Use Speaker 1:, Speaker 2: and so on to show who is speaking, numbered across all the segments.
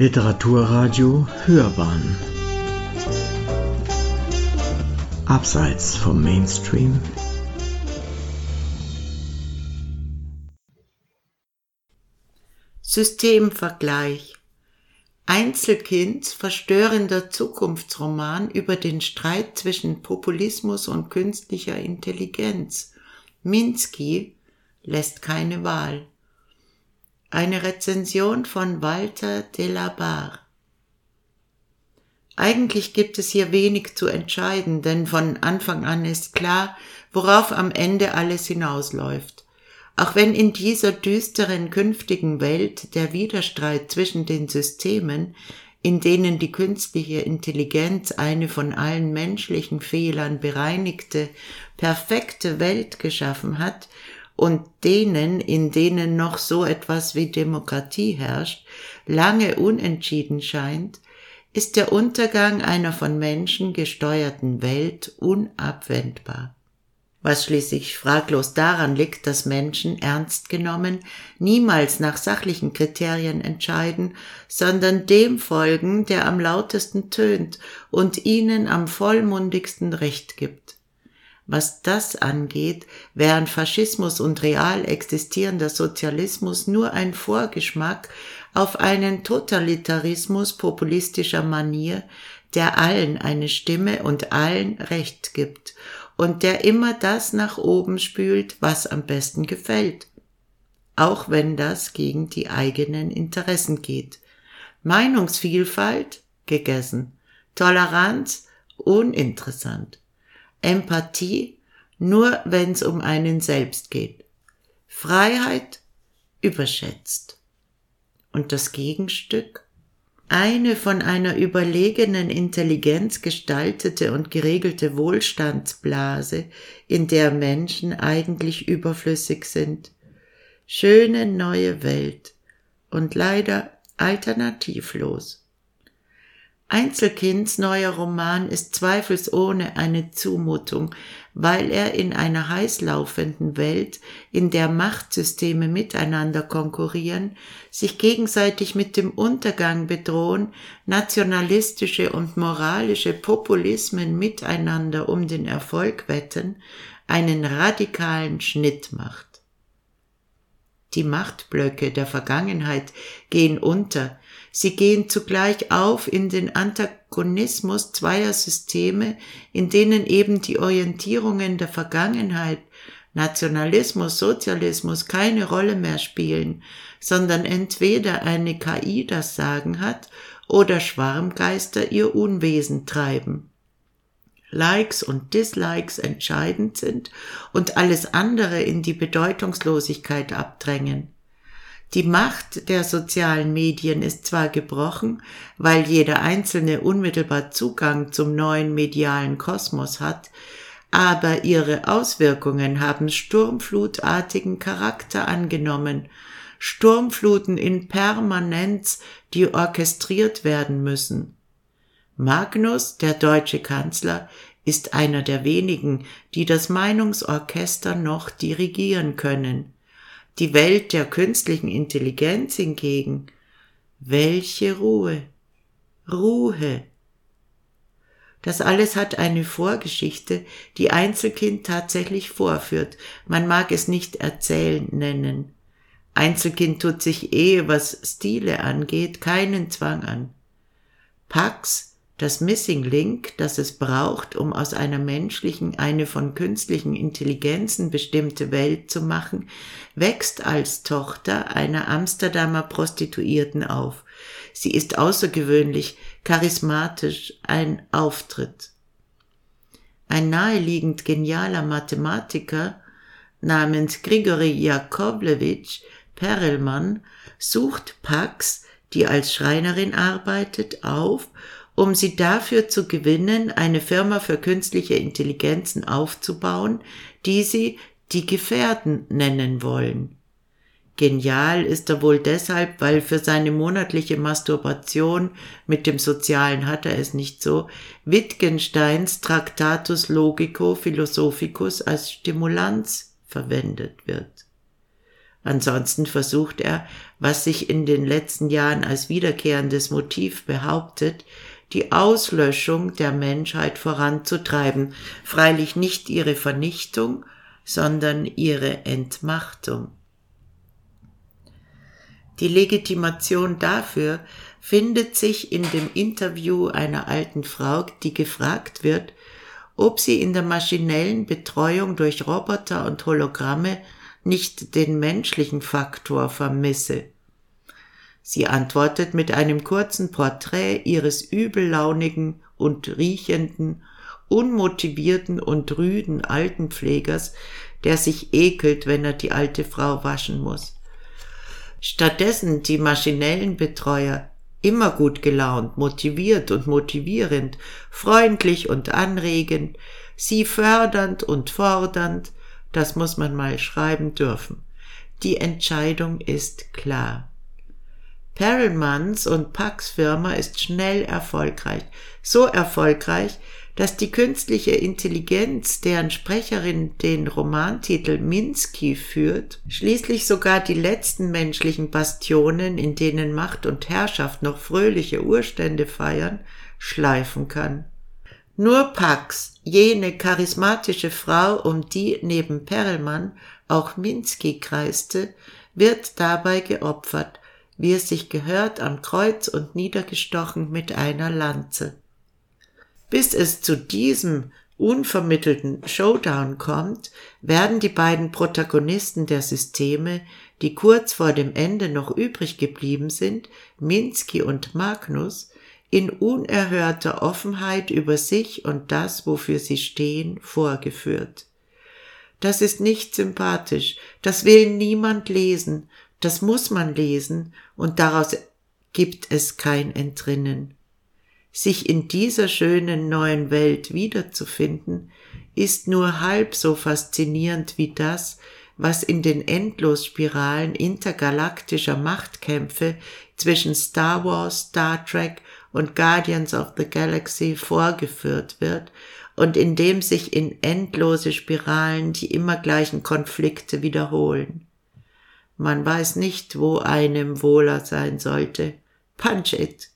Speaker 1: Literaturradio Hörbahn Abseits vom Mainstream
Speaker 2: Systemvergleich Einzelkinds verstörender Zukunftsroman über den Streit zwischen Populismus und künstlicher Intelligenz. Minsky lässt keine Wahl. Eine Rezension von Walter de la Barre. Eigentlich gibt es hier wenig zu entscheiden, denn von Anfang an ist klar, worauf am Ende alles hinausläuft. Auch wenn in dieser düsteren künftigen Welt der Widerstreit zwischen den Systemen, in denen die künstliche Intelligenz eine von allen menschlichen Fehlern bereinigte, perfekte Welt geschaffen hat, und denen, in denen noch so etwas wie Demokratie herrscht, lange unentschieden scheint, ist der Untergang einer von Menschen gesteuerten Welt unabwendbar. Was schließlich fraglos daran liegt, dass Menschen ernst genommen niemals nach sachlichen Kriterien entscheiden, sondern dem folgen, der am lautesten tönt und ihnen am vollmundigsten Recht gibt. Was das angeht, wären Faschismus und real existierender Sozialismus nur ein Vorgeschmack auf einen Totalitarismus populistischer Manier, der allen eine Stimme und allen Recht gibt und der immer das nach oben spült, was am besten gefällt, auch wenn das gegen die eigenen Interessen geht. Meinungsvielfalt gegessen, Toleranz uninteressant. Empathie nur, wenn es um einen selbst geht. Freiheit überschätzt. Und das Gegenstück? Eine von einer überlegenen Intelligenz gestaltete und geregelte Wohlstandsblase, in der Menschen eigentlich überflüssig sind. Schöne neue Welt und leider alternativlos. Einzelkinds neuer Roman ist zweifelsohne eine Zumutung, weil er in einer heißlaufenden Welt, in der Machtsysteme miteinander konkurrieren, sich gegenseitig mit dem Untergang bedrohen, nationalistische und moralische Populismen miteinander um den Erfolg wetten, einen radikalen Schnitt macht. Die Machtblöcke der Vergangenheit gehen unter, Sie gehen zugleich auf in den Antagonismus zweier Systeme, in denen eben die Orientierungen der Vergangenheit, Nationalismus, Sozialismus keine Rolle mehr spielen, sondern entweder eine KI das Sagen hat oder Schwarmgeister ihr Unwesen treiben. Likes und Dislikes entscheidend sind und alles andere in die Bedeutungslosigkeit abdrängen. Die Macht der sozialen Medien ist zwar gebrochen, weil jeder Einzelne unmittelbar Zugang zum neuen medialen Kosmos hat, aber ihre Auswirkungen haben sturmflutartigen Charakter angenommen, Sturmfluten in Permanenz, die orchestriert werden müssen. Magnus, der deutsche Kanzler, ist einer der wenigen, die das Meinungsorchester noch dirigieren können. Die Welt der künstlichen Intelligenz hingegen, welche Ruhe, Ruhe. Das alles hat eine Vorgeschichte, die Einzelkind tatsächlich vorführt. Man mag es nicht erzählen nennen. Einzelkind tut sich eh, was Stile angeht, keinen Zwang an. Pax das Missing Link, das es braucht, um aus einer menschlichen eine von künstlichen Intelligenzen bestimmte Welt zu machen, wächst als Tochter einer Amsterdamer Prostituierten auf. Sie ist außergewöhnlich, charismatisch, ein Auftritt. Ein naheliegend genialer Mathematiker namens Grigori Jakowlewitsch Perelmann sucht Pax, die als Schreinerin arbeitet, auf um sie dafür zu gewinnen, eine Firma für künstliche Intelligenzen aufzubauen, die sie die Gefährden nennen wollen. Genial ist er wohl deshalb, weil für seine monatliche Masturbation, mit dem Sozialen hat er es nicht so, Wittgensteins Tractatus Logico Philosophicus als Stimulanz verwendet wird. Ansonsten versucht er, was sich in den letzten Jahren als wiederkehrendes Motiv behauptet, die Auslöschung der Menschheit voranzutreiben, freilich nicht ihre Vernichtung, sondern ihre Entmachtung. Die Legitimation dafür findet sich in dem Interview einer alten Frau, die gefragt wird, ob sie in der maschinellen Betreuung durch Roboter und Hologramme nicht den menschlichen Faktor vermisse. Sie antwortet mit einem kurzen Porträt ihres übellaunigen und riechenden, unmotivierten und rüden Altenpflegers, der sich ekelt, wenn er die alte Frau waschen muss. Stattdessen die maschinellen Betreuer, immer gut gelaunt, motiviert und motivierend, freundlich und anregend, sie fördernd und fordernd, das muss man mal schreiben dürfen. Die Entscheidung ist klar. Perelmans und Pax Firma ist schnell erfolgreich. So erfolgreich, dass die künstliche Intelligenz, deren Sprecherin den Romantitel Minsky führt, schließlich sogar die letzten menschlichen Bastionen, in denen Macht und Herrschaft noch fröhliche Urstände feiern, schleifen kann. Nur Pax, jene charismatische Frau, um die neben Perelmann auch Minsky kreiste, wird dabei geopfert, wie es sich gehört, am Kreuz und niedergestochen mit einer Lanze. Bis es zu diesem unvermittelten Showdown kommt, werden die beiden Protagonisten der Systeme, die kurz vor dem Ende noch übrig geblieben sind, Minsky und Magnus, in unerhörter Offenheit über sich und das, wofür sie stehen, vorgeführt. Das ist nicht sympathisch, das will niemand lesen, das muss man lesen und daraus gibt es kein Entrinnen. Sich in dieser schönen neuen Welt wiederzufinden, ist nur halb so faszinierend wie das, was in den Endlosspiralen intergalaktischer Machtkämpfe zwischen Star Wars, Star Trek und Guardians of the Galaxy vorgeführt wird und in dem sich in endlose Spiralen die immer gleichen Konflikte wiederholen. Man weiß nicht, wo einem wohler sein sollte. Punch it.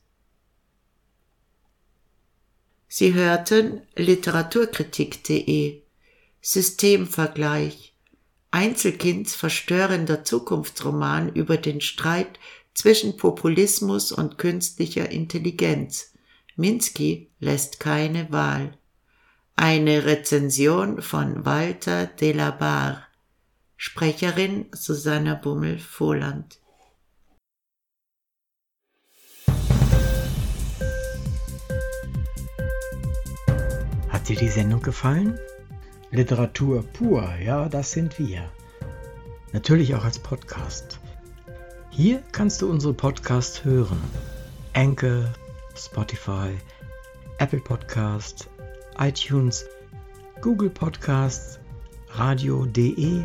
Speaker 2: Sie hörten literaturkritik.de Systemvergleich Einzelkinds verstörender Zukunftsroman über den Streit zwischen Populismus und künstlicher Intelligenz. Minsky lässt keine Wahl. Eine Rezension von Walter de la Barre. Sprecherin Susanna Bummel-Vohland.
Speaker 1: Hat dir die Sendung gefallen? Literatur pur, ja, das sind wir. Natürlich auch als Podcast. Hier kannst du unsere Podcasts hören. Anchor, Spotify, Apple Podcast, iTunes, Google Podcasts, radio.de